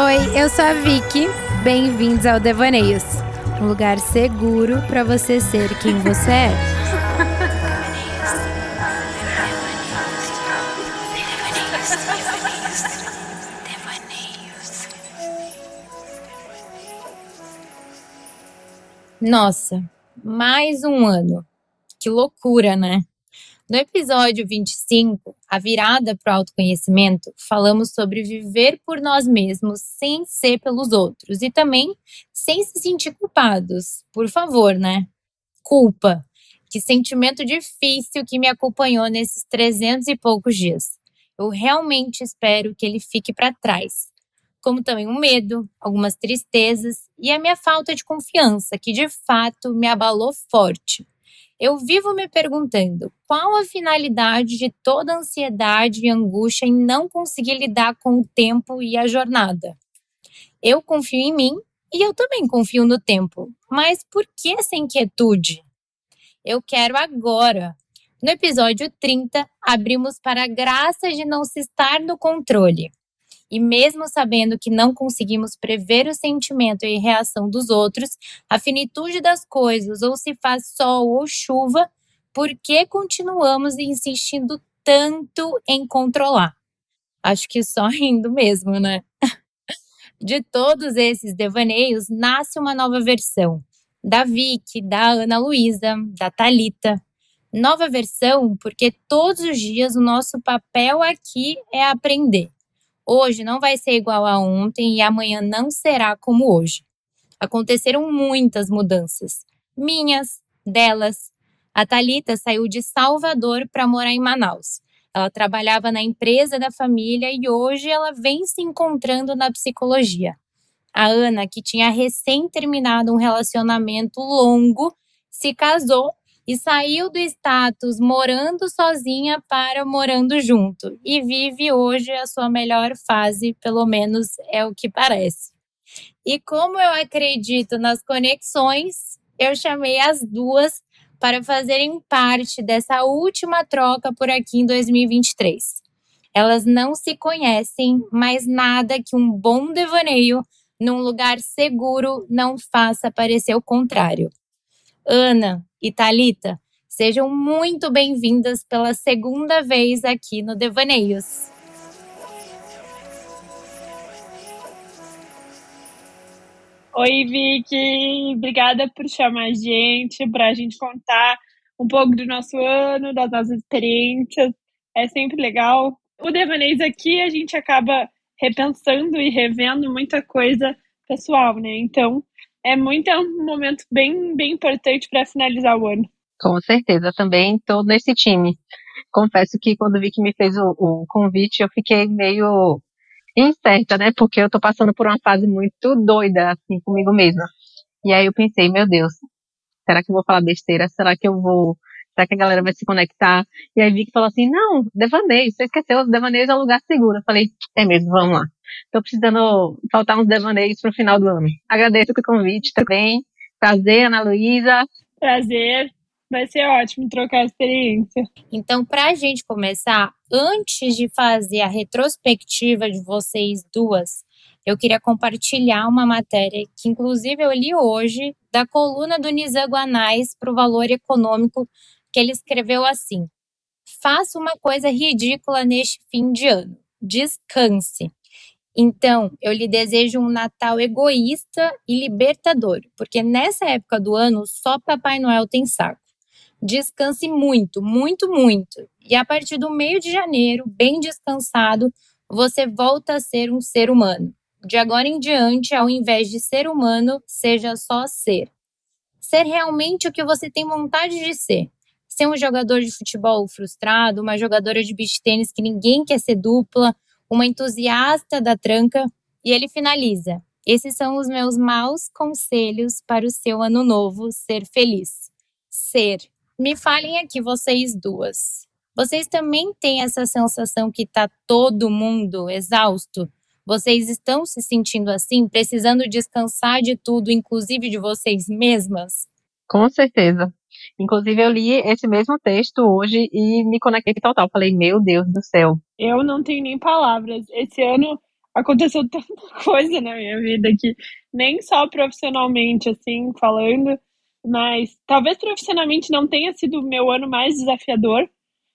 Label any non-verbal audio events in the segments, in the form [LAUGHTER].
Oi, eu sou a Vicky. Bem-vindos ao Devaneios, um lugar seguro para você ser quem você é. Nossa, mais um ano. Que loucura, né? No episódio 25, a virada para o autoconhecimento, falamos sobre viver por nós mesmos sem ser pelos outros e também sem se sentir culpados. Por favor, né? Culpa. Que sentimento difícil que me acompanhou nesses 300 e poucos dias. Eu realmente espero que ele fique para trás. Como também o um medo, algumas tristezas e a minha falta de confiança, que de fato me abalou forte. Eu vivo me perguntando qual a finalidade de toda ansiedade e angústia em não conseguir lidar com o tempo e a jornada. Eu confio em mim e eu também confio no tempo, mas por que essa inquietude? Eu quero agora. No episódio 30, abrimos para a graça de não se estar no controle. E mesmo sabendo que não conseguimos prever o sentimento e reação dos outros, a finitude das coisas, ou se faz sol ou chuva, por que continuamos insistindo tanto em controlar? Acho que só [LAUGHS] rindo mesmo, né? De todos esses devaneios nasce uma nova versão. Da Vicky, da Ana Luísa, da Talita. Nova versão porque todos os dias o nosso papel aqui é aprender Hoje não vai ser igual a ontem e amanhã não será como hoje. Aconteceram muitas mudanças, minhas, delas. A Talita saiu de Salvador para morar em Manaus. Ela trabalhava na empresa da família e hoje ela vem se encontrando na psicologia. A Ana, que tinha recém terminado um relacionamento longo, se casou e saiu do status morando sozinha para morando junto e vive hoje a sua melhor fase, pelo menos é o que parece. E como eu acredito nas conexões, eu chamei as duas para fazerem parte dessa última troca por aqui em 2023. Elas não se conhecem, mas nada que um bom devaneio num lugar seguro não faça parecer o contrário. Ana, e Talita, sejam muito bem-vindas pela segunda vez aqui no Devaneios. Oi, Vicky, obrigada por chamar a gente, para a gente contar um pouco do nosso ano, das nossas experiências. É sempre legal. O Devaneios aqui a gente acaba repensando e revendo muita coisa pessoal, né? Então, é muito é um momento bem, bem importante para finalizar o ano. Com certeza, também estou nesse time. Confesso que quando vi que me fez o, o, convite, eu fiquei meio incerta, né? Porque eu estou passando por uma fase muito doida, assim, comigo mesma. E aí eu pensei, meu Deus, será que eu vou falar besteira? Será que eu vou Será que a galera vai se conectar? E aí vi que falou assim, não, devaneio, você esqueceu, os devaneios é um lugar seguro. Eu falei, é mesmo, vamos lá. Tô precisando faltar uns devaneios pro final do ano. Agradeço o convite também. Prazer, Ana Luísa. Prazer. Vai ser ótimo trocar a experiência. Então, para a gente começar, antes de fazer a retrospectiva de vocês duas, eu queria compartilhar uma matéria que, inclusive, eu li hoje, da coluna do Nizam Guanais para o Valor Econômico que ele escreveu assim: Faça uma coisa ridícula neste fim de ano. Descanse. Então, eu lhe desejo um Natal egoísta e libertador, porque nessa época do ano só Papai Noel tem saco. Descanse muito, muito, muito. E a partir do meio de janeiro, bem descansado, você volta a ser um ser humano. De agora em diante, ao invés de ser humano, seja só ser. Ser realmente o que você tem vontade de ser ser um jogador de futebol frustrado, uma jogadora de beach tênis que ninguém quer ser dupla, uma entusiasta da tranca. E ele finaliza: Esses são os meus maus conselhos para o seu ano novo ser feliz. Ser. Me falem aqui, vocês duas. Vocês também têm essa sensação que tá todo mundo exausto? Vocês estão se sentindo assim, precisando descansar de tudo, inclusive de vocês mesmas? Com certeza. Inclusive, eu li esse mesmo texto hoje e me conectei total. Falei, meu Deus do céu. Eu não tenho nem palavras. Esse ano, aconteceu [LAUGHS] tanta coisa na minha vida que nem só profissionalmente, assim, falando, mas talvez profissionalmente não tenha sido o meu ano mais desafiador,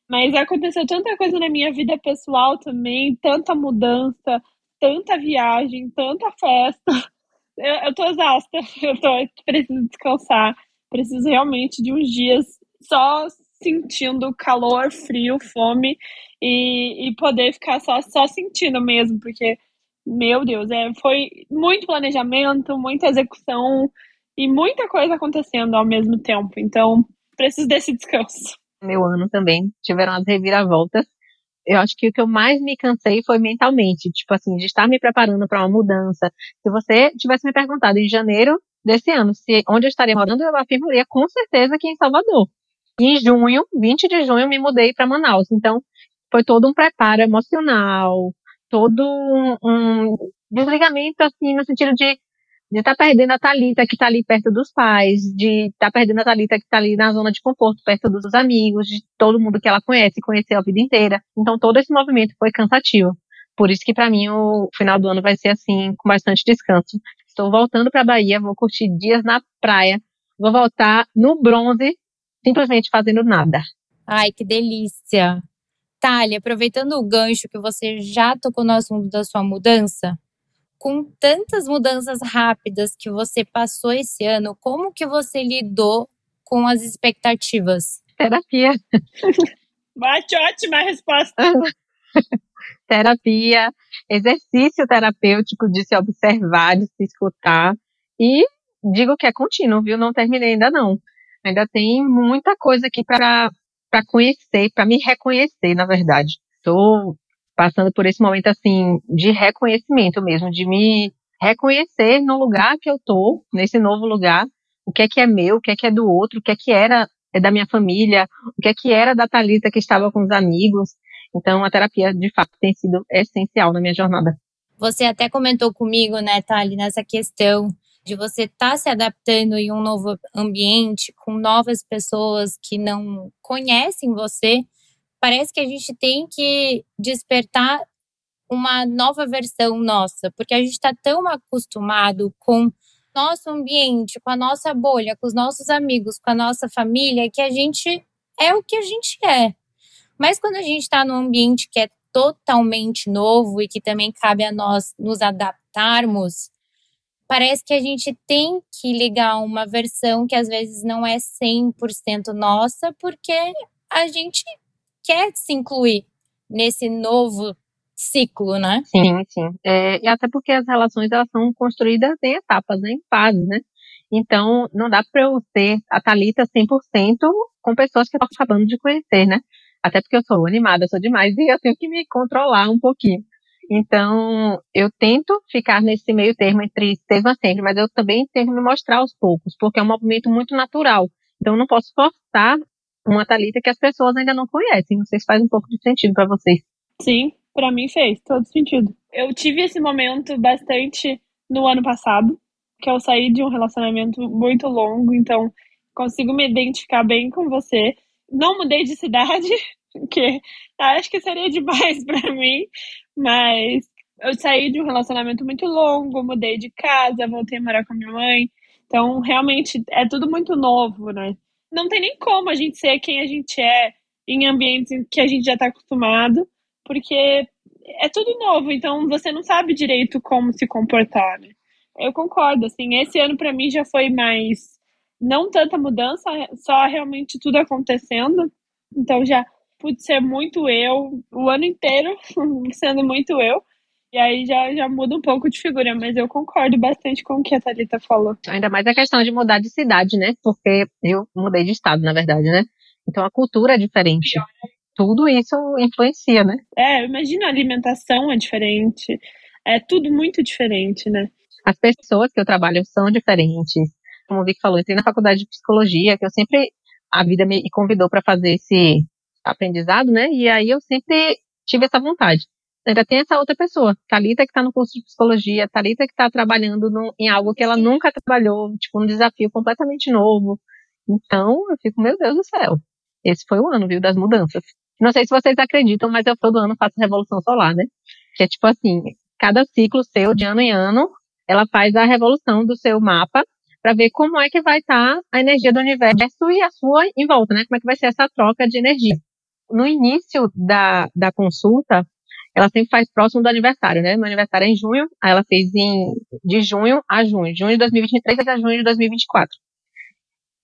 mas aconteceu tanta coisa na minha vida pessoal também, tanta mudança, tanta viagem, tanta festa. [LAUGHS] Eu, eu tô exausta, [LAUGHS] eu tô, preciso descansar, preciso realmente de uns dias só sentindo calor, frio, fome e, e poder ficar só, só sentindo mesmo, porque, meu Deus, é, foi muito planejamento, muita execução e muita coisa acontecendo ao mesmo tempo. Então, preciso desse descanso. Meu ano também tiveram as reviravoltas. Eu acho que o que eu mais me cansei foi mentalmente, tipo assim, de estar me preparando para uma mudança. Se você tivesse me perguntado em janeiro desse ano se onde eu estaria morando, eu afirmaria com certeza que em Salvador. E em junho, 20 de junho, me mudei para Manaus. Então, foi todo um preparo emocional, todo um, um desligamento, assim, no sentido de de estar tá perdendo a Talita que está ali perto dos pais, de estar tá perdendo a Talita que está ali na zona de conforto, perto dos amigos, de todo mundo que ela conhece, conheceu a vida inteira. Então todo esse movimento foi cansativo. Por isso que para mim o final do ano vai ser assim, com bastante descanso. Estou voltando para a Bahia, vou curtir dias na praia, vou voltar no bronze, simplesmente fazendo nada. Ai, que delícia! Thalia, aproveitando o gancho que você já tocou no assunto da sua mudança, com tantas mudanças rápidas que você passou esse ano, como que você lidou com as expectativas? Terapia. [LAUGHS] Bate ótima resposta. [LAUGHS] Terapia, exercício terapêutico de se observar, de se escutar. E digo que é contínuo, viu? Não terminei ainda não. Ainda tem muita coisa aqui para conhecer, para me reconhecer, na verdade. Estou passando por esse momento assim de reconhecimento mesmo, de me reconhecer no lugar que eu tô, nesse novo lugar, o que é que é meu, o que é que é do outro, o que é que era é da minha família, o que é que era da Talita que estava com os amigos. Então a terapia de fato tem sido essencial na minha jornada. Você até comentou comigo, né, Thali, nessa questão de você estar tá se adaptando em um novo ambiente, com novas pessoas que não conhecem você, parece que a gente tem que despertar uma nova versão nossa, porque a gente está tão acostumado com nosso ambiente, com a nossa bolha, com os nossos amigos, com a nossa família, que a gente é o que a gente é. Mas quando a gente está num ambiente que é totalmente novo e que também cabe a nós nos adaptarmos, parece que a gente tem que ligar uma versão que às vezes não é 100% nossa, porque a gente quer se incluir nesse novo ciclo, né? Sim, sim. É, e até porque as relações elas são construídas em etapas, né, em fases, né? Então, não dá para eu ser a Thalita 100% com pessoas que eu tô acabando de conhecer, né? Até porque eu sou animada, sou demais e eu tenho que me controlar um pouquinho. Então, eu tento ficar nesse meio termo entre seja sempre, mas eu também tento me mostrar aos poucos, porque é um movimento muito natural. Então, eu não posso forçar uma Thalita que as pessoas ainda não conhecem. Não sei se faz um pouco de sentido para vocês. Sim, para mim fez todo sentido. Eu tive esse momento bastante no ano passado, que eu saí de um relacionamento muito longo, então consigo me identificar bem com você. Não mudei de cidade, [LAUGHS] que acho que seria [LAUGHS] demais para mim, mas eu saí de um relacionamento muito longo, mudei de casa, voltei a morar com a minha mãe. Então, realmente é tudo muito novo, né? não tem nem como a gente ser quem a gente é em ambientes que a gente já está acostumado, porque é tudo novo, então você não sabe direito como se comportar, né? Eu concordo, assim, esse ano para mim já foi mais não tanta mudança, só realmente tudo acontecendo. Então já pude ser muito eu o ano inteiro, [LAUGHS] sendo muito eu. E aí já, já muda um pouco de figura, mas eu concordo bastante com o que a Thalita falou. Ainda mais a questão de mudar de cidade, né? Porque eu mudei de estado, na verdade, né? Então a cultura é diferente. Tudo isso influencia, né? É, imagina a alimentação é diferente. É tudo muito diferente, né? As pessoas que eu trabalho são diferentes. Como o Vic falou, eu entrei na faculdade de psicologia, que eu sempre. A vida me convidou para fazer esse aprendizado, né? E aí eu sempre tive essa vontade ainda tem essa outra pessoa, Talita que está no curso de psicologia, Talita que está trabalhando no, em algo que ela nunca trabalhou, tipo um desafio completamente novo. Então, eu fico, meu Deus do céu. Esse foi o ano, viu, das mudanças. Não sei se vocês acreditam, mas eu todo ano faço revolução solar, né? Que é tipo assim, cada ciclo seu, de ano em ano, ela faz a revolução do seu mapa para ver como é que vai estar tá a energia do universo e a sua em volta, né? Como é que vai ser essa troca de energia. No início da, da consulta, ela sempre faz próximo do aniversário, né? Meu aniversário é em junho, aí ela fez em, de junho a junho, junho de 2023 a junho de 2024.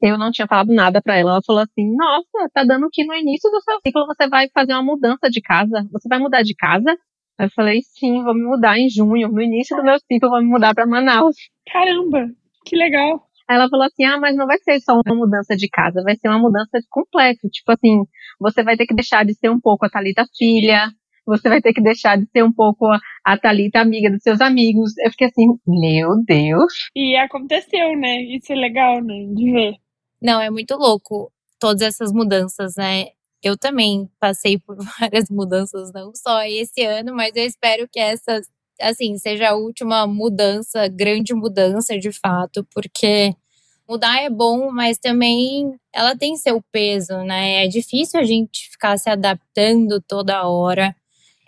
Eu não tinha falado nada para ela. Ela falou assim: Nossa, tá dando que no início do seu ciclo você vai fazer uma mudança de casa. Você vai mudar de casa? Aí eu falei: Sim, vou me mudar em junho. No início do meu ciclo, vou me mudar para Manaus. Caramba, que legal. Aí ela falou assim: Ah, mas não vai ser só uma mudança de casa, vai ser uma mudança completa. Tipo assim, você vai ter que deixar de ser um pouco a Thalita filha, você vai ter que deixar de ser um pouco a Thalita amiga dos seus amigos. Eu fiquei assim, meu Deus. E aconteceu, né? Isso é legal, né? De ver. Não, é muito louco todas essas mudanças, né? Eu também passei por [LAUGHS] várias mudanças, não só esse ano, mas eu espero que essa, assim, seja a última mudança, grande mudança de fato, porque mudar é bom, mas também ela tem seu peso, né? É difícil a gente ficar se adaptando toda hora,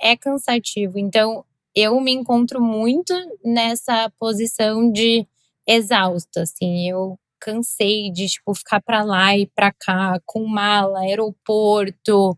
é cansativo. Então, eu me encontro muito nessa posição de exausta, assim, eu cansei de tipo ficar para lá e para cá com mala, aeroporto,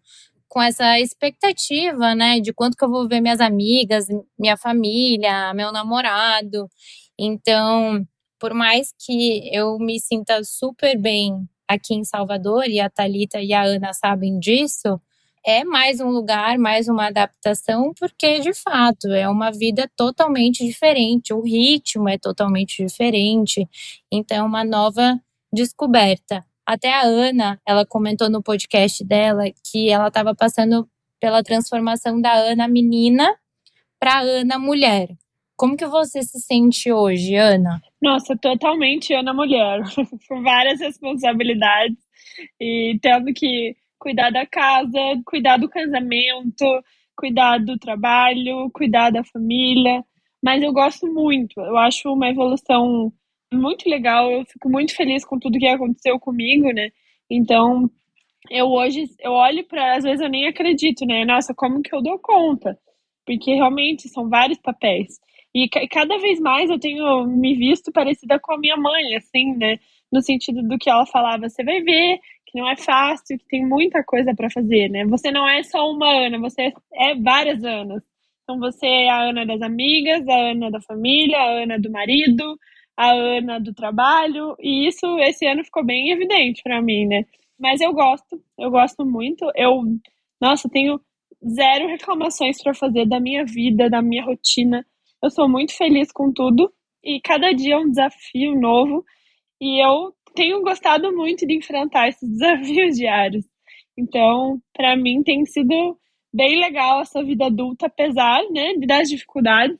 com essa expectativa, né, de quanto que eu vou ver minhas amigas, minha família, meu namorado. Então, por mais que eu me sinta super bem aqui em Salvador e a Talita e a Ana sabem disso, é mais um lugar, mais uma adaptação, porque de fato é uma vida totalmente diferente, o ritmo é totalmente diferente, então é uma nova descoberta. Até a Ana, ela comentou no podcast dela que ela estava passando pela transformação da Ana menina para Ana mulher. Como que você se sente hoje, Ana? Nossa, totalmente Ana mulher, [LAUGHS] com várias responsabilidades e tendo que cuidar da casa, cuidar do casamento, cuidar do trabalho, cuidar da família. Mas eu gosto muito, eu acho uma evolução muito legal, eu fico muito feliz com tudo que aconteceu comigo, né? Então, eu hoje, eu olho para, às vezes eu nem acredito, né? Nossa, como que eu dou conta? Porque realmente são vários papéis. E cada vez mais eu tenho me visto parecida com a minha mãe, assim, né? No sentido do que ela falava, você vai ver que não é fácil, que tem muita coisa para fazer, né? Você não é só uma Ana, você é várias Anas. Então você é a Ana das amigas, a Ana da família, a Ana do marido, a Ana do trabalho, e isso esse ano ficou bem evidente para mim, né? Mas eu gosto, eu gosto muito. Eu, nossa, tenho zero reclamações para fazer da minha vida, da minha rotina. Eu sou muito feliz com tudo e cada dia é um desafio novo. E eu tenho gostado muito de enfrentar esses [LAUGHS] desafios diários. Então, para mim tem sido bem legal essa vida adulta, apesar, né, das dificuldades,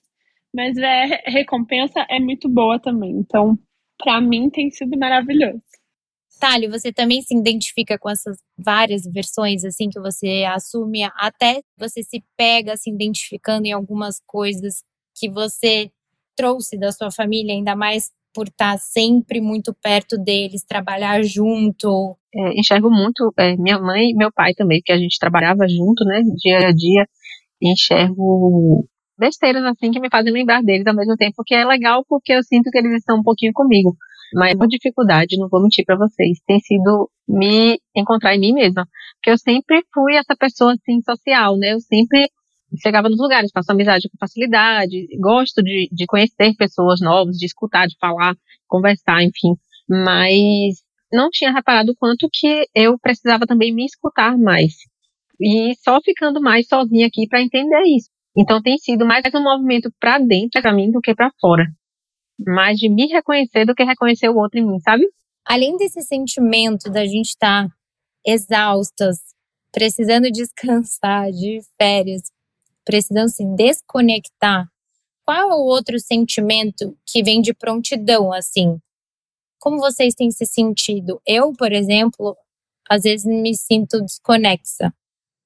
mas é, a recompensa é muito boa também. Então, para mim tem sido maravilhoso. Tali, você também se identifica com essas várias versões assim que você assume, até você se pega se identificando em algumas coisas que você trouxe da sua família, ainda mais por estar sempre muito perto deles, trabalhar junto? É, enxergo muito é, minha mãe e meu pai também, que a gente trabalhava junto, né, dia a dia. Enxergo besteiras assim que me fazem lembrar deles ao mesmo tempo, que é legal porque eu sinto que eles estão um pouquinho comigo. Mas a dificuldade, não vou mentir para vocês, tem sido me encontrar em mim mesma. Porque eu sempre fui essa pessoa assim social, né? Eu sempre chegava nos lugares, faço amizade com facilidade, gosto de, de conhecer pessoas novas, de escutar, de falar, conversar, enfim. Mas não tinha reparado o quanto que eu precisava também me escutar mais. E só ficando mais sozinha aqui para entender isso. Então tem sido mais um movimento para dentro para mim do que para fora. Mais de me reconhecer do que reconhecer o outro em mim, sabe? Além desse sentimento da gente estar tá exaustas, precisando descansar, de férias, precisando se desconectar, qual é o outro sentimento que vem de prontidão, assim? Como vocês têm se sentido? Eu, por exemplo, às vezes me sinto desconexa,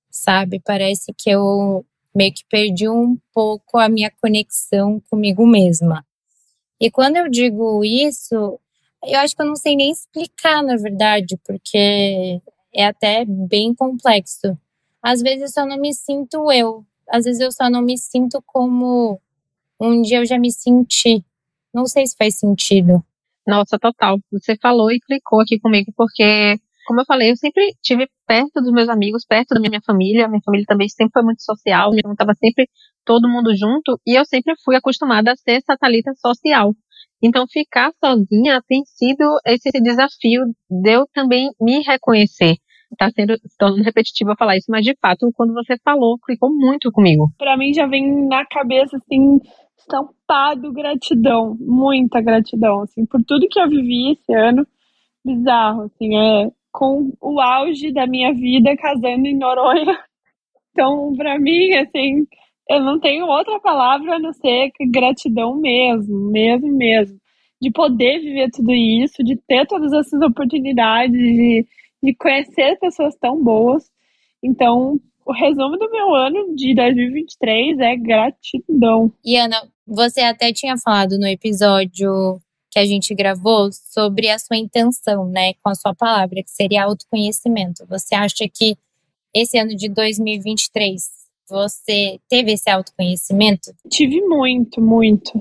sabe? Parece que eu meio que perdi um pouco a minha conexão comigo mesma. E quando eu digo isso, eu acho que eu não sei nem explicar, na verdade, porque é até bem complexo. Às vezes eu só não me sinto eu, às vezes eu só não me sinto como um dia eu já me senti. Não sei se faz sentido. Nossa, total. Você falou e clicou aqui comigo, porque, como eu falei, eu sempre tive perto dos meus amigos, perto da minha família. Minha família também sempre foi muito social, então estava sempre todo mundo junto, e eu sempre fui acostumada a ser essa Thalita social. Então, ficar sozinha tem sido esse desafio de eu também me reconhecer. Tá sendo tornando repetitivo falar isso, mas de fato, quando você falou, clicou muito comigo. Para mim já vem na cabeça assim, estampado gratidão, muita gratidão, assim, por tudo que eu vivi esse ano. Bizarro, assim, é com o auge da minha vida casando em Noronha. [LAUGHS] Então, para mim, assim, eu não tenho outra palavra a não ser gratidão mesmo, mesmo, mesmo. De poder viver tudo isso, de ter todas essas oportunidades, de, de conhecer pessoas tão boas. Então, o resumo do meu ano de 2023 é gratidão. E Ana, você até tinha falado no episódio que a gente gravou sobre a sua intenção, né, com a sua palavra, que seria autoconhecimento. Você acha que esse ano de 2023 você teve esse autoconhecimento? Tive muito, muito.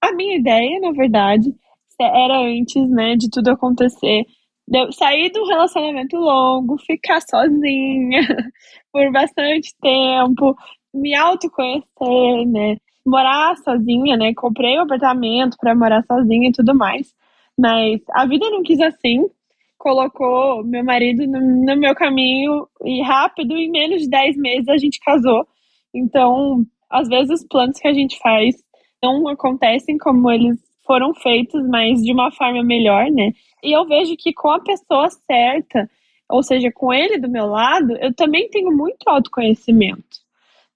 A minha ideia, na verdade, era antes, né, de tudo acontecer, de sair do relacionamento longo, ficar sozinha [LAUGHS] por bastante tempo, me autoconhecer, né, morar sozinha, né, comprei um apartamento para morar sozinha e tudo mais, mas a vida não quis assim, colocou meu marido no, no meu caminho e rápido, em menos de 10 meses a gente casou. Então, às vezes os planos que a gente faz não acontecem como eles foram feitos, mas de uma forma melhor, né? E eu vejo que com a pessoa certa, ou seja, com ele do meu lado, eu também tenho muito autoconhecimento,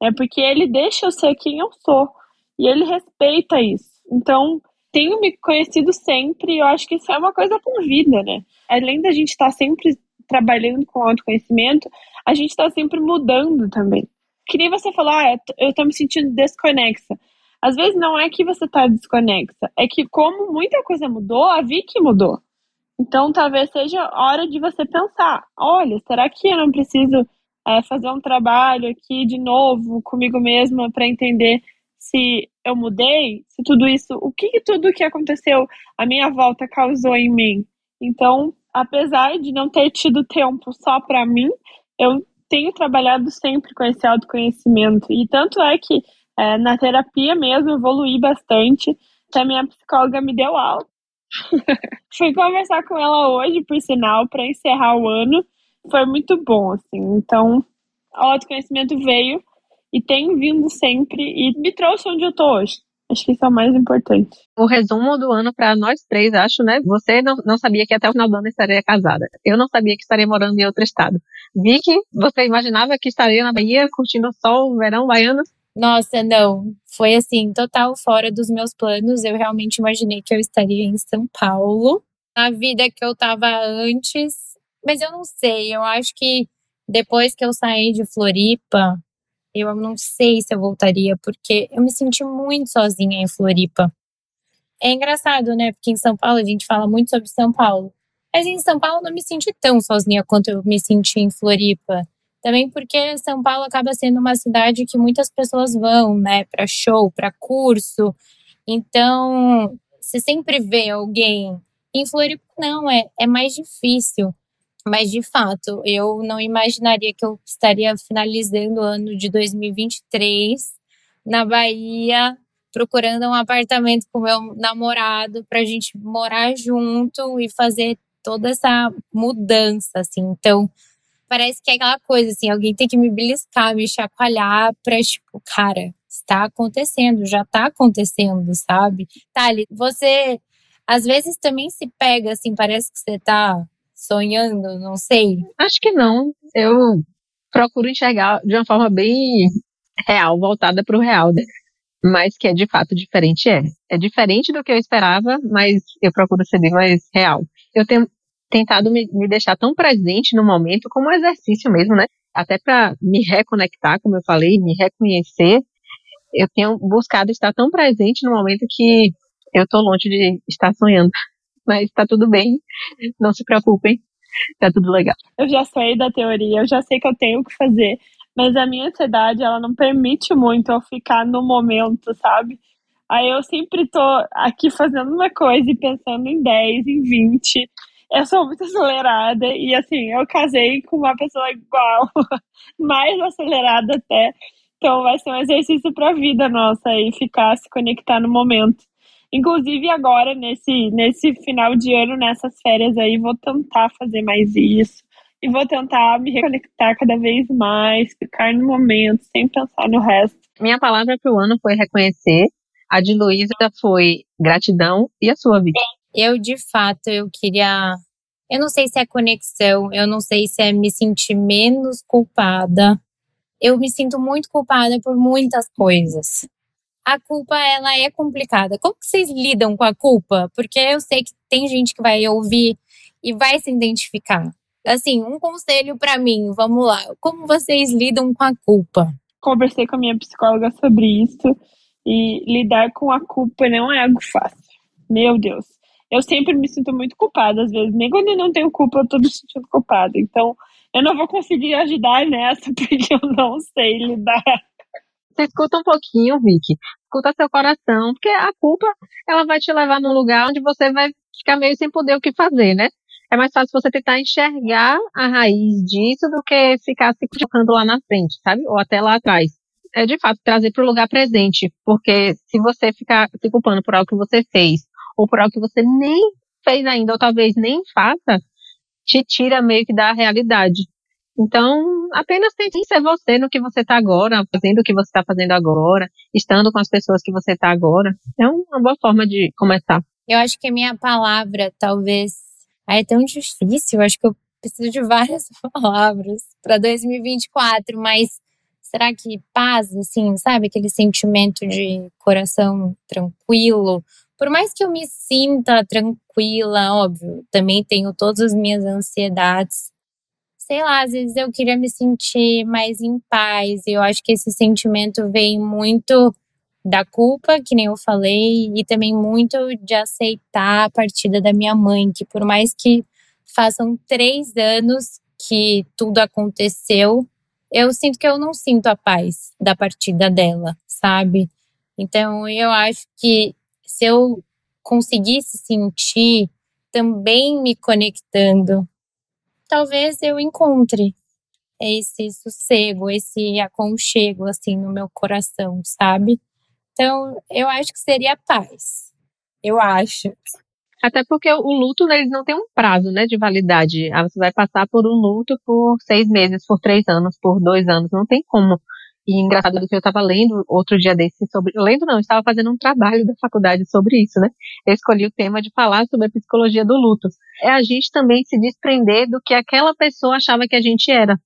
né? Porque ele deixa eu ser quem eu sou e ele respeita isso. Então, tenho me conhecido sempre e eu acho que isso é uma coisa com vida, né? Além da gente estar sempre trabalhando com autoconhecimento, a gente está sempre mudando também. Que nem você falou, ah, eu tô me sentindo desconexa. Às vezes não é que você tá desconexa, é que como muita coisa mudou, a Vicky mudou. Então talvez seja hora de você pensar, olha, será que eu não preciso é, fazer um trabalho aqui de novo comigo mesma para entender se eu mudei, se tudo isso, o que, tudo que aconteceu a minha volta causou em mim. Então, apesar de não ter tido tempo só para mim, eu tenho trabalhado sempre com esse autoconhecimento. E tanto é que é, na terapia mesmo evolui bastante. Até minha psicóloga me deu alta. [LAUGHS] Fui conversar com ela hoje, por sinal, para encerrar o ano. Foi muito bom, assim. Então, o autoconhecimento veio e tem vindo sempre e me trouxe onde eu tô hoje. Acho que isso é o mais importante. O resumo do ano para nós três, acho, né? Você não, não sabia que até o final do ano estaria casada. Eu não sabia que estaria morando em outro estado. Vicky, você imaginava que estaria na Bahia curtindo o sol, o verão baiano? Nossa, não. Foi assim, total fora dos meus planos. Eu realmente imaginei que eu estaria em São Paulo, na vida que eu tava antes. Mas eu não sei, eu acho que depois que eu saí de Floripa, eu não sei se eu voltaria, porque eu me senti muito sozinha em Floripa. É engraçado, né? Porque em São Paulo a gente fala muito sobre São Paulo. Mas em São Paulo eu não me senti tão sozinha quanto eu me senti em Floripa. Também porque São Paulo acaba sendo uma cidade que muitas pessoas vão, né? Para show, para curso. Então, você sempre vê alguém. Em Floripa, não, é, é mais difícil. Mas, de fato, eu não imaginaria que eu estaria finalizando o ano de 2023 na Bahia, procurando um apartamento com meu namorado para a gente morar junto e fazer toda essa mudança, assim. Então, parece que é aquela coisa, assim, alguém tem que me beliscar, me chacoalhar para, tipo, cara, está acontecendo, já está acontecendo, sabe? Thali, você às vezes também se pega, assim, parece que você está sonhando, não sei? Acho que não. Eu procuro enxergar de uma forma bem real, voltada para o real, né? mas que é de fato diferente é. É diferente do que eu esperava, mas eu procuro ser bem mais real. Eu tenho tentado me, me deixar tão presente no momento como um exercício mesmo, né? Até para me reconectar, como eu falei, me reconhecer. Eu tenho buscado estar tão presente no momento que eu estou longe de estar sonhando mas está tudo bem. Não se preocupem, tá tudo legal. Eu já sei da teoria, eu já sei que eu tenho o que fazer, mas a minha ansiedade, ela não permite muito eu ficar no momento, sabe? Aí eu sempre tô aqui fazendo uma coisa e pensando em 10, em 20. Eu sou muito acelerada e assim, eu casei com uma pessoa igual, [LAUGHS] mais acelerada até. Então vai ser um exercício para a vida nossa aí, ficar, se conectar no momento. Inclusive agora, nesse, nesse final de ano, nessas férias aí, vou tentar fazer mais isso. E vou tentar me reconectar cada vez mais, ficar no momento, sem pensar no resto. Minha palavra para o ano foi reconhecer. A de Luísa foi gratidão. E a sua, vida? Eu, de fato, eu queria. Eu não sei se é conexão, eu não sei se é me sentir menos culpada. Eu me sinto muito culpada por muitas coisas a culpa ela é complicada. Como que vocês lidam com a culpa? Porque eu sei que tem gente que vai ouvir e vai se identificar. Assim, um conselho para mim, vamos lá. Como vocês lidam com a culpa? Conversei com a minha psicóloga sobre isso e lidar com a culpa não é algo fácil. Meu Deus. Eu sempre me sinto muito culpada, às vezes. Nem quando eu não tenho culpa, eu tô me sentindo culpada. Então, eu não vou conseguir ajudar nessa [LAUGHS] porque eu não sei lidar você escuta um pouquinho, Vicky. Escuta seu coração, porque a culpa ela vai te levar num lugar onde você vai ficar meio sem poder o que fazer, né? É mais fácil você tentar enxergar a raiz disso do que ficar se colocando lá na frente, sabe? Ou até lá atrás. É de fato trazer para o lugar presente, porque se você ficar se culpando por algo que você fez, ou por algo que você nem fez ainda, ou talvez nem faça, te tira meio que da realidade. Então, apenas tente ser você no que você está agora, fazendo o que você está fazendo agora, estando com as pessoas que você está agora. É uma boa forma de começar. Eu acho que a minha palavra, talvez. Ah, é tão difícil, eu acho que eu preciso de [LAUGHS] várias palavras para 2024, mas será que paz, assim, sabe? Aquele sentimento de coração tranquilo. Por mais que eu me sinta tranquila, óbvio, também tenho todas as minhas ansiedades sei lá, às vezes eu queria me sentir mais em paz. E eu acho que esse sentimento vem muito da culpa, que nem eu falei, e também muito de aceitar a partida da minha mãe, que por mais que façam três anos que tudo aconteceu, eu sinto que eu não sinto a paz da partida dela, sabe? Então eu acho que se eu conseguisse sentir também me conectando talvez eu encontre esse sossego, esse aconchego assim no meu coração, sabe? Então, eu acho que seria paz. Eu acho. Até porque o luto ele não tem um prazo, né, de validade. Ah, você vai passar por um luto por seis meses, por três anos, por dois anos. Não tem como. E engraçado que eu estava lendo outro dia desse sobre. Lendo não, estava fazendo um trabalho da faculdade sobre isso, né? Eu escolhi o tema de falar sobre a psicologia do luto. É a gente também se desprender do que aquela pessoa achava que a gente era.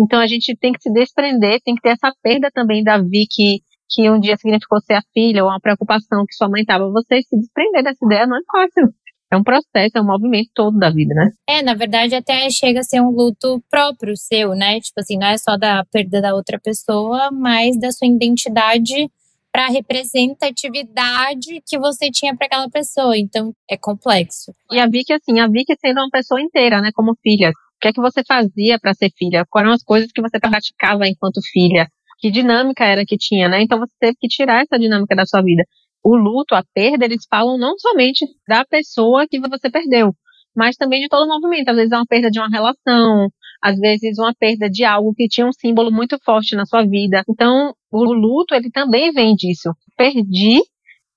Então a gente tem que se desprender, tem que ter essa perda também da Vi que, que um dia significou ser a filha, ou uma preocupação que sua mãe estava. Você se desprender dessa ideia não é fácil é um processo, é um movimento todo da vida, né? É, na verdade, até chega a ser um luto próprio seu, né? Tipo assim, não é só da perda da outra pessoa, mas da sua identidade para a representatividade que você tinha para aquela pessoa. Então, é complexo. E a Vicky, assim, a Vicky sendo uma pessoa inteira, né, como filha. O que é que você fazia para ser filha? Quais eram as coisas que você praticava enquanto filha? Que dinâmica era que tinha, né? Então você teve que tirar essa dinâmica da sua vida o luto, a perda, eles falam não somente da pessoa que você perdeu, mas também de todo o movimento. Às vezes é uma perda de uma relação, às vezes uma perda de algo que tinha um símbolo muito forte na sua vida. Então, o luto, ele também vem disso. Perdi,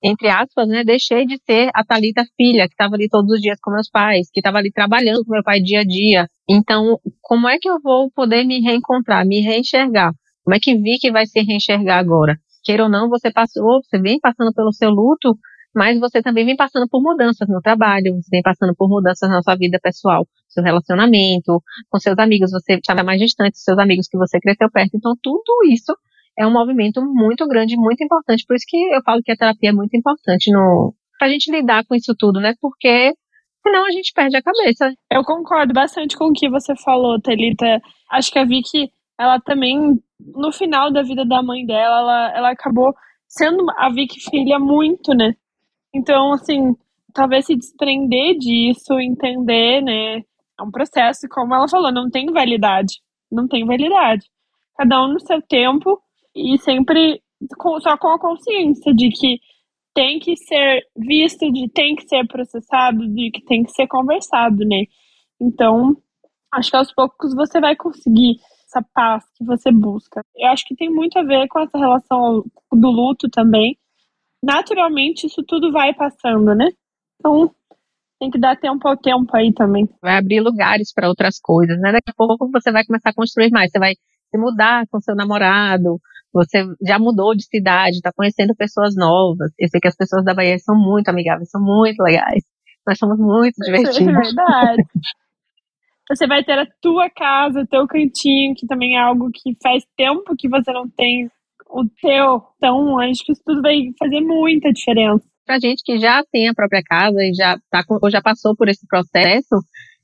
entre aspas, né, deixei de ser a Talita filha, que estava ali todos os dias com meus pais, que estava ali trabalhando com meu pai dia a dia. Então, como é que eu vou poder me reencontrar, me reenxergar? Como é que vi que vai se reenxergar agora? Queira ou não, você passou, você vem passando pelo seu luto, mas você também vem passando por mudanças no trabalho, você vem passando por mudanças na sua vida pessoal, seu relacionamento, com seus amigos, você está mais distante dos seus amigos que você cresceu perto. Então, tudo isso é um movimento muito grande, muito importante. Por isso que eu falo que a terapia é muito importante no a gente lidar com isso tudo, né? Porque senão a gente perde a cabeça. Eu concordo bastante com o que você falou, Thalita. Acho que a Vicky ela também, no final da vida da mãe dela, ela, ela acabou sendo a Vicky filha muito, né? Então, assim, talvez se desprender disso, entender, né? É um processo, como ela falou, não tem validade. Não tem validade. Cada um no seu tempo e sempre com, só com a consciência de que tem que ser visto, de tem que ser processado, de que tem que ser conversado, né? Então, acho que aos poucos você vai conseguir essa paz que você busca. Eu acho que tem muito a ver com essa relação do luto também. Naturalmente, isso tudo vai passando, né? Então, tem que dar tempo ao tempo aí também. Vai abrir lugares para outras coisas, né? Daqui a pouco você vai começar a construir mais. Você vai se mudar com seu namorado, você já mudou de cidade, está conhecendo pessoas novas. Eu sei que as pessoas da Bahia são muito amigáveis, são muito legais. Nós somos muito divertidos. [LAUGHS] É verdade. Você vai ter a tua casa, o teu cantinho, que também é algo que faz tempo que você não tem o teu. Então, acho que isso tudo vai fazer muita diferença. Pra gente que já tem a própria casa e já, tá, ou já passou por esse processo,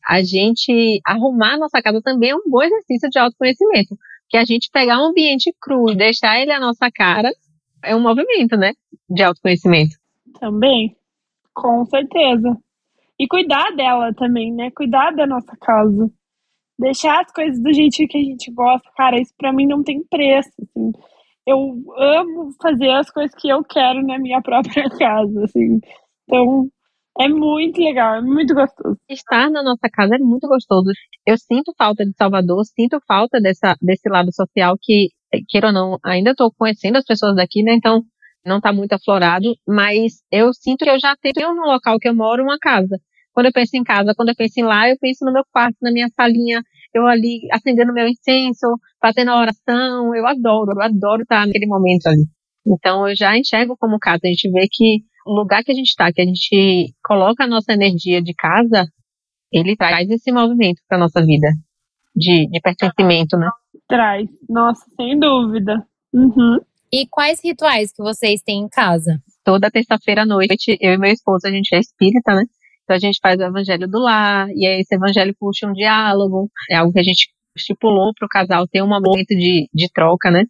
a gente arrumar a nossa casa também é um bom exercício de autoconhecimento que a gente pegar um ambiente cru e deixar ele à nossa cara é um movimento, né? De autoconhecimento. Também, com certeza. E cuidar dela também, né? Cuidar da nossa casa. Deixar as coisas do jeito que a gente gosta. Cara, isso pra mim não tem preço. Assim. Eu amo fazer as coisas que eu quero na minha [LAUGHS] própria casa, assim. Então, é muito legal, é muito gostoso. Estar na nossa casa é muito gostoso. Eu sinto falta de Salvador, sinto falta dessa, desse lado social que, queira ou não, ainda estou conhecendo as pessoas daqui, né? Então, não está muito aflorado, mas eu sinto que eu já tenho no local que eu moro uma casa. Quando eu penso em casa, quando eu penso em lá, eu penso no meu quarto, na minha salinha, eu ali acendendo meu incenso, fazendo a oração. Eu adoro, eu adoro estar naquele momento ali. Então, eu já enxergo como casa. A gente vê que o lugar que a gente está, que a gente coloca a nossa energia de casa, ele traz esse movimento para nossa vida de, de pertencimento, né? Traz, nossa, sem dúvida. Uhum. E quais rituais que vocês têm em casa? Toda terça-feira à noite, eu e meu esposo, a gente é espírita, né? Então a gente faz o evangelho do lar, e aí esse evangelho puxa um diálogo, é algo que a gente estipulou para o casal ter um momento de, de troca, né?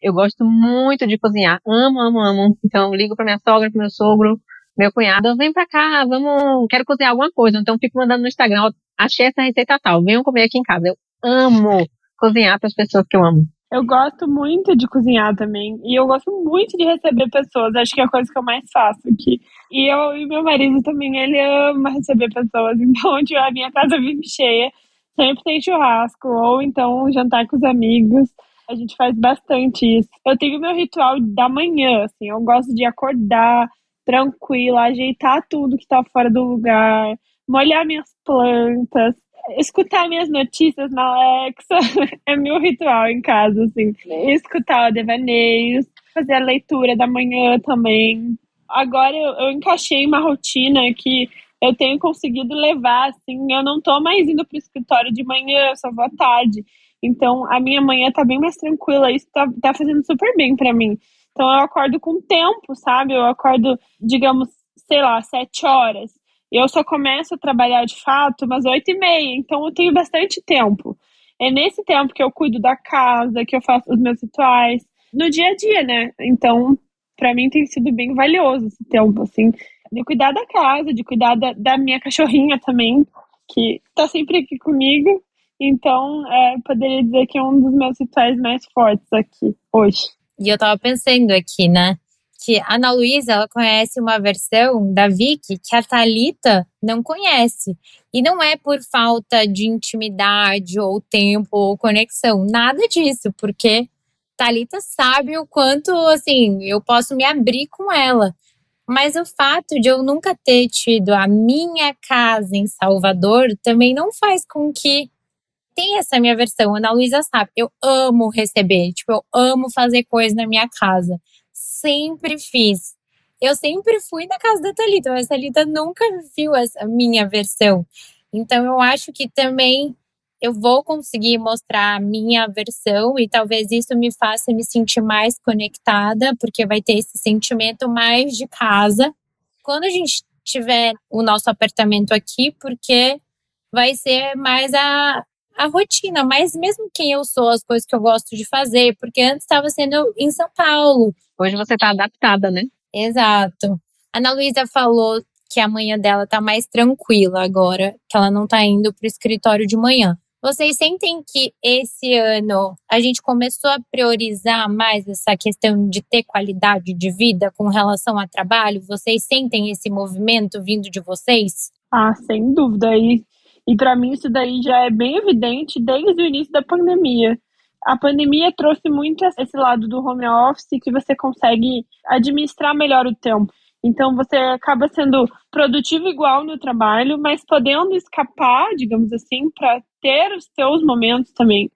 Eu gosto muito de cozinhar, amo, amo, amo. Então ligo para minha sogra, para meu sogro, meu cunhado, vem para cá, vamos, quero cozinhar alguma coisa. Então fico mandando no Instagram, achei essa receita tal, venham comer aqui em casa. Eu amo cozinhar para as pessoas que eu amo. Eu gosto muito de cozinhar também. E eu gosto muito de receber pessoas. Acho que é a coisa que eu mais faço aqui. E eu e meu marido também, ele ama receber pessoas. [LAUGHS] Então, tipo, a minha casa vive cheia. Sempre tem churrasco. Ou então jantar com os amigos. A gente faz bastante isso. Eu tenho meu ritual da manhã, assim. Eu gosto de acordar tranquila, ajeitar tudo que tá fora do lugar, molhar minhas plantas, escutar minhas notícias na Alexa. [LAUGHS] é meu ritual em casa, assim. Escutar o devaneios, fazer a leitura da manhã também. Agora eu, eu encaixei uma rotina que eu tenho conseguido levar, assim, eu não tô mais indo pro escritório de manhã, eu só vou à tarde. Então, a minha manhã tá bem mais tranquila, isso tá, tá fazendo super bem para mim. Então, eu acordo com tempo, sabe? Eu acordo, digamos, sei lá, sete horas. Eu só começo a trabalhar de fato umas oito e meia, então eu tenho bastante tempo. É nesse tempo que eu cuido da casa, que eu faço os meus rituais, no dia a dia, né? Então, para mim tem sido bem valioso esse tempo, assim, de cuidar da casa, de cuidar da, da minha cachorrinha também, que tá sempre aqui comigo. Então, é, poderia dizer que é um dos meus rituais mais fortes aqui hoje. E eu tava pensando aqui, né? Que a Ana Luísa, ela conhece uma versão da Vicky que a Talita não conhece. E não é por falta de intimidade, ou tempo, ou conexão. Nada disso, porque Talita sabe o quanto, assim, eu posso me abrir com ela. Mas o fato de eu nunca ter tido a minha casa em Salvador também não faz com que tem essa minha versão. Ana Luísa sabe, eu amo receber, tipo, eu amo fazer coisa na minha casa. Sempre fiz. Eu sempre fui na casa da Thalita, mas a Thalita nunca viu essa minha versão. Então eu acho que também eu vou conseguir mostrar a minha versão e talvez isso me faça me sentir mais conectada, porque vai ter esse sentimento mais de casa. Quando a gente tiver o nosso apartamento aqui, porque vai ser mais a, a rotina, mas mesmo quem eu sou, as coisas que eu gosto de fazer, porque antes estava sendo em São Paulo. Hoje você está adaptada, né? Exato. A Ana Luísa falou que a manhã dela tá mais tranquila agora, que ela não tá indo pro escritório de manhã. Vocês sentem que esse ano a gente começou a priorizar mais essa questão de ter qualidade de vida com relação ao trabalho? Vocês sentem esse movimento vindo de vocês? Ah, sem dúvida. E, e para mim isso daí já é bem evidente desde o início da pandemia. A pandemia trouxe muito esse lado do home office que você consegue administrar melhor o tempo. Então você acaba sendo produtivo igual no trabalho, mas podendo escapar, digamos assim, para ter os seus momentos também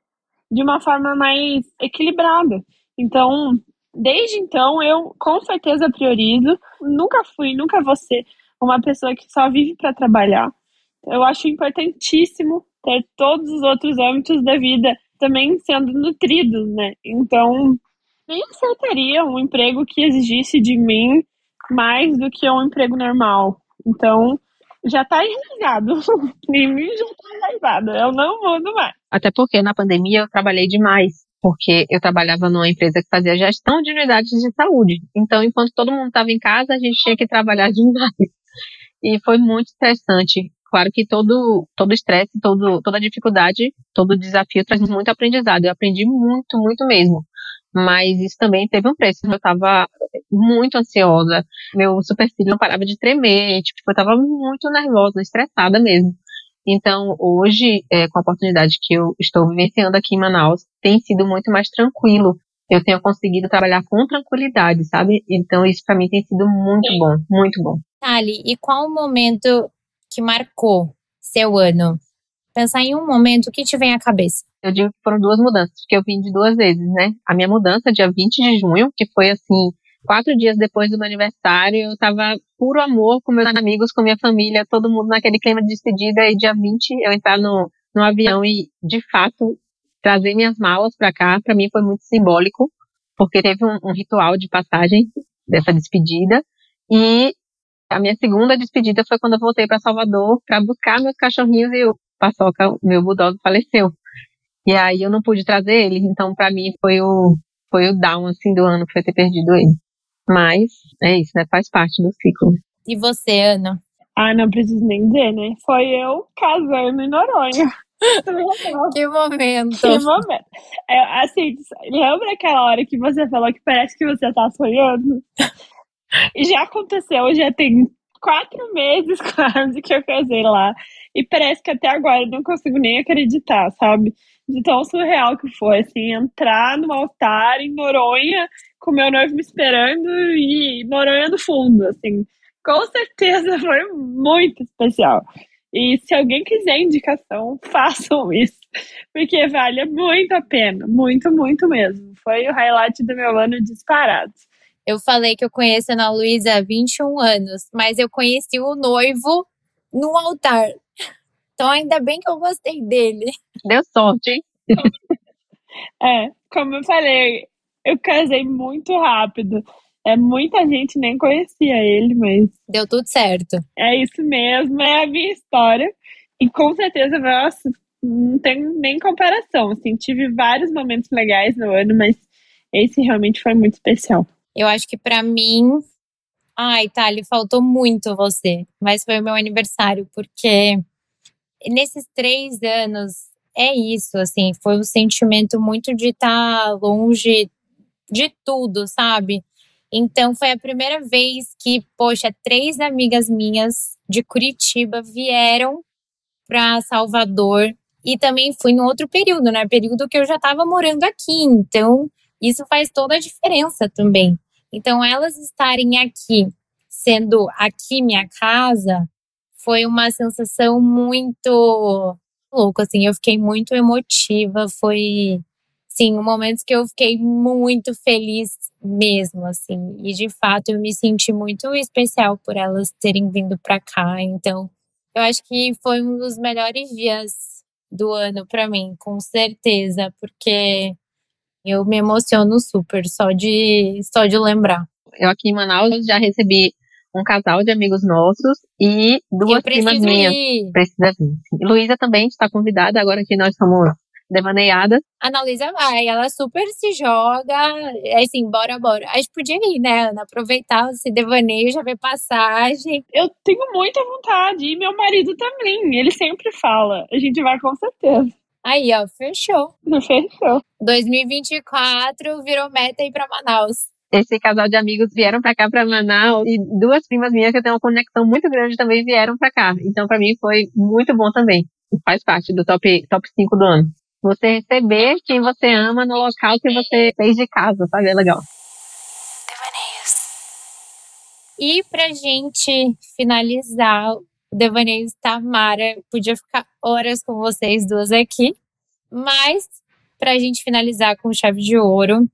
de uma forma mais equilibrada. Então, desde então eu com certeza priorizo. Nunca fui, nunca vou ser uma pessoa que só vive para trabalhar. Eu acho importantíssimo ter todos os outros âmbitos da vida também sendo nutridos, né? Então, nem aceitaria um emprego que exigisse de mim mais do que um emprego normal. Então, já está enraizado. [LAUGHS] em mim já está enraizado. Eu não mudo mais. Até porque na pandemia eu trabalhei demais. Porque eu trabalhava numa empresa que fazia gestão de unidades de saúde. Então, enquanto todo mundo estava em casa, a gente tinha que trabalhar [LAUGHS] demais. E foi muito interessante. Claro que todo todo estresse, todo toda dificuldade, todo desafio traz muito aprendizado. Eu aprendi muito, muito mesmo mas isso também teve um preço. Eu estava muito ansiosa, meu supercílio não parava de tremer, tipo, eu estava muito nervosa, estressada mesmo. Então, hoje, é, com a oportunidade que eu estou vivenciando aqui em Manaus, tem sido muito mais tranquilo. Eu tenho conseguido trabalhar com tranquilidade, sabe? Então, isso para mim tem sido muito bom, muito bom. Tali, e qual o momento que marcou seu ano? Pensar em um momento, o que te vem à cabeça? Eu digo que foram duas mudanças, porque eu vim de duas vezes, né? A minha mudança, dia 20 de junho, que foi assim, quatro dias depois do meu aniversário, eu tava puro amor com meus amigos, com minha família, todo mundo naquele clima de despedida, e dia 20 eu entrar no, no avião e, de fato, trazer minhas malas para cá, para mim foi muito simbólico, porque teve um, um ritual de passagem dessa despedida, e a minha segunda despedida foi quando eu voltei para Salvador para buscar meus cachorrinhos e o Paçoca, meu bulldog, faleceu. E aí eu não pude trazer ele, então para mim foi o foi o down assim do ano, foi ter perdido ele. Mas é isso, né? Faz parte do ciclo. E você, Ana? Ah, não preciso nem dizer, né? Foi eu casando em Noronha. [LAUGHS] que momento! Que momento! É, assim, lembra aquela hora que você falou que parece que você tá sonhando? Já aconteceu, já tem quatro meses [LAUGHS] quase que eu casei lá. E parece que até agora eu não consigo nem acreditar, sabe? de tão surreal que foi, assim, entrar no altar em Noronha com meu noivo me esperando e Noronha no fundo, assim, com certeza [LAUGHS] foi muito especial. E se alguém quiser indicação, [LAUGHS] façam isso, porque vale muito a pena, muito, muito mesmo. Foi o highlight do meu ano disparado. Eu falei que eu conheço a Ana Luísa há 21 anos, mas eu conheci o noivo no altar. Então, ainda bem que eu gostei dele. Deu sorte, hein? é, como eu falei, eu casei muito rápido. É, muita gente nem conhecia ele, mas. Deu tudo certo. É isso mesmo, é a minha história. E com certeza, nossa, não tem nem comparação. Assim, tive vários momentos legais no ano, mas esse realmente foi muito especial. Eu acho que para mim. Ai, Thali, faltou muito você. Mas foi o meu aniversário, porque nesses três anos é isso, assim, foi um sentimento muito de estar tá longe de tudo, sabe? Então foi a primeira vez que, poxa, três amigas minhas de Curitiba vieram para Salvador e também fui no outro período, né? Período que eu já estava morando aqui. Então, isso faz toda a diferença também. Então, elas estarem aqui, sendo aqui minha casa, foi uma sensação muito louca, assim, eu fiquei muito emotiva, foi sim, um momento que eu fiquei muito feliz mesmo, assim, e de fato eu me senti muito especial por elas terem vindo para cá, então eu acho que foi um dos melhores dias do ano para mim, com certeza, porque eu me emociono super só de só de lembrar. Eu aqui em Manaus já recebi um casal de amigos nossos e duas primas minhas. Ir. Precisa vir. Luísa também está convidada, agora que nós somos devaneiadas. A Ana Luísa vai, ela super se joga, é assim, bora, bora. A gente podia ir, né, Ana? Aproveitar esse devaneio, já ver passagem. Eu tenho muita vontade, e meu marido também, ele sempre fala, a gente vai com certeza. Aí, ó, fechou. [LAUGHS] Fechou. 2024 virou meta aí pra Manaus. Esse casal de amigos vieram para cá, para Manaus, e duas primas minhas que eu tenho uma conexão muito grande também vieram para cá. Então, para mim, foi muito bom também. Faz parte do top, top 5 do ano. Você receber quem você ama no local que você fez de casa, sabe? É legal. E pra gente finalizar Devaneios Tamara, podia ficar horas com vocês duas aqui, mas pra gente finalizar com chave de ouro,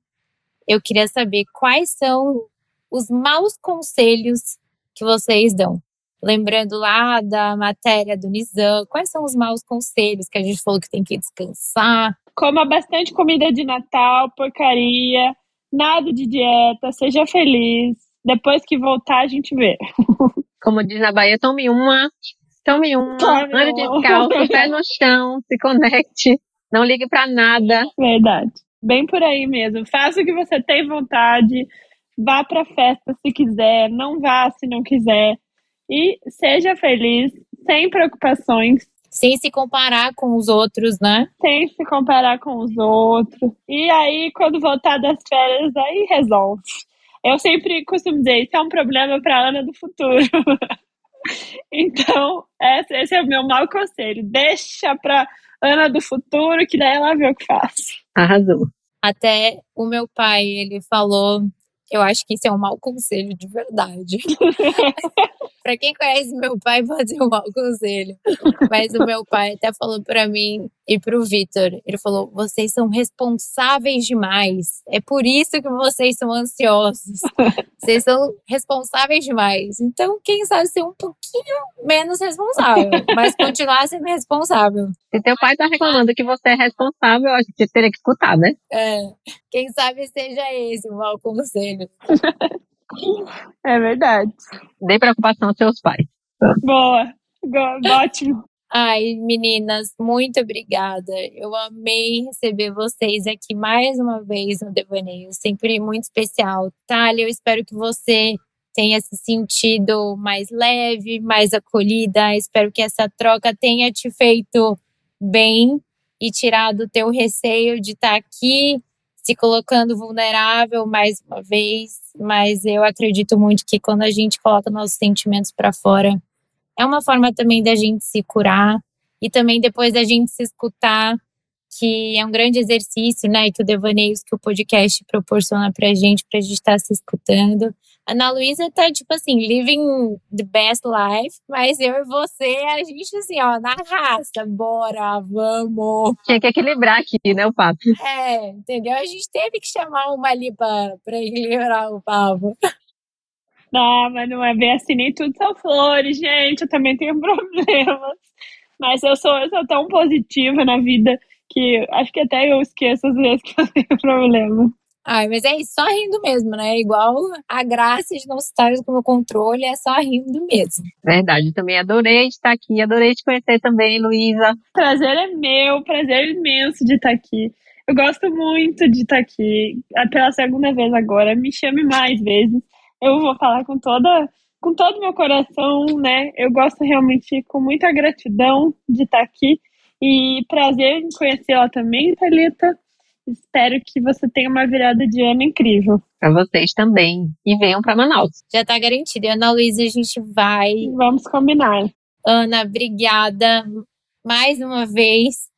eu queria saber quais são os maus conselhos que vocês dão. Lembrando lá da matéria do Nizam, quais são os maus conselhos que a gente falou que tem que descansar? Coma bastante comida de Natal, porcaria, nada de dieta, seja feliz. Depois que voltar, a gente vê. [LAUGHS] Como diz na Bahia, tome uma, tome uma, Tome ande descalço, pé no chão, [LAUGHS] se conecte, não ligue pra nada. Verdade. Bem por aí mesmo. Faça o que você tem vontade. Vá pra festa se quiser. Não vá se não quiser. E seja feliz, sem preocupações, Sem se comparar com os outros, né? sem se comparar com os outros. E aí, quando voltar das férias, aí resolve. Eu sempre costumo dizer, isso é um problema para Ana do futuro. [LAUGHS] então, esse, esse é o meu mau conselho. Deixa para Ana do futuro, que daí ela vê o que faz. Arrasou. Até o meu pai, ele falou, eu acho que isso é um mau conselho de verdade. [LAUGHS] pra quem conhece meu pai, [LAUGHS] pode ser um mau conselho. Mas o meu pai até falou pra mim e pro Vitor, ele falou: "Vocês são responsáveis demais. É por isso que vocês são ansiosos. Vocês são responsáveis demais. Então, quem sabe ser um pouquinho menos responsável, mas continuar sendo responsável. Se teu pai tá reclamando que você é responsável, eu acho que você teria que escutar, né? É, quem sabe seja esse o mau conselho. [LAUGHS] É verdade. Dê preocupação aos seus pais. Boa. Go- Ótimo. Ai, meninas, muito obrigada. Eu amei receber vocês aqui mais uma vez no Devaneio. Sempre muito especial. Thalia, eu espero que você tenha se sentido mais leve, mais acolhida. Espero que essa troca tenha te feito bem e tirado o teu receio de estar aqui se colocando vulnerável mais uma vez. Mas eu acredito muito que quando a gente coloca nossos sentimentos para fora, é uma forma também da gente se curar e também depois da gente se escutar, que é um grande exercício, né? Que o Devaneios, que o podcast proporciona pra gente, pra gente estar se escutando. A Ana Luísa tá, tipo assim, living the best life, mas eu e você, a gente, assim, ó, na raça, bora, vamos. Tinha que equilibrar aqui, né, o papo. É, entendeu? A gente teve que chamar uma ali pra, pra equilibrar o papo. Não, mas não é bem assim, nem tudo são flores, gente. Eu também tenho [LAUGHS] problemas. Mas eu sou, eu sou tão positiva na vida que acho que até eu esqueço às vezes que eu tenho [LAUGHS] problema. Ai, mas é isso, só rindo mesmo, né? Igual a graça de não estar no controle, é só rindo mesmo. Verdade, também adorei estar aqui, adorei te conhecer também, Luísa. Prazer é meu, prazer imenso de estar aqui. Eu gosto muito de estar aqui pela segunda vez agora. Me chame mais vezes. Eu vou falar com toda, com todo o meu coração, né? Eu gosto realmente com muita gratidão de estar aqui e prazer em conhecê-la também, Thalita. Espero que você tenha uma virada de ano incrível. Para vocês também. E venham para Manaus. Já tá garantido. E Ana Luísa, a gente vai. Vamos combinar. Ana, obrigada mais uma vez.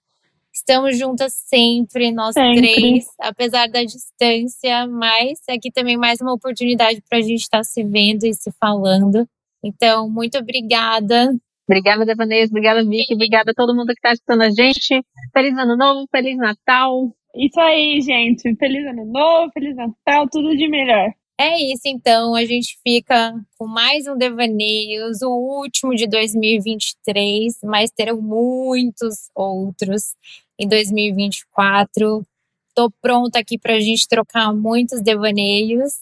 Estamos juntas sempre, nós Sempre. três, apesar da distância, mas aqui também mais uma oportunidade para a gente estar se vendo e se falando. Então, muito obrigada. Obrigada, Devaneios. Obrigada, Vicky. Obrigada a todo mundo que está escutando a gente. Feliz Ano Novo, Feliz Natal. Isso aí, gente. Feliz ano novo, feliz Natal, tudo de melhor. É isso, então. A gente fica com mais um Devaneios, o último de 2023, mas terão muitos outros em 2024. Tô pronta aqui para a gente trocar muitos devaneios.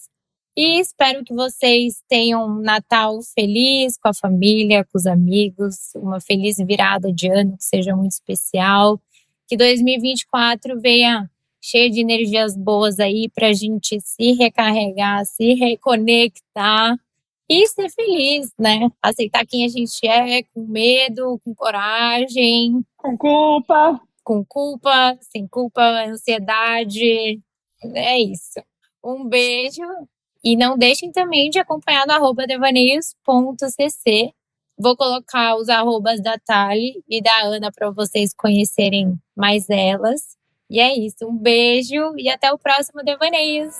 E espero que vocês tenham um Natal feliz com a família, com os amigos, uma feliz virada de ano que seja muito especial. Que 2024 venha cheio de energias boas aí para a gente se recarregar, se reconectar e ser feliz, né? Aceitar quem a gente é, com medo, com coragem. Com culpa. com culpa, sem culpa, ansiedade. É isso. Um beijo e não deixem também de acompanhar no arroba devaneios.cc. Vou colocar os arrobas da Tali e da Ana para vocês conhecerem mais elas. E é isso. Um beijo e até o próximo Devaneios.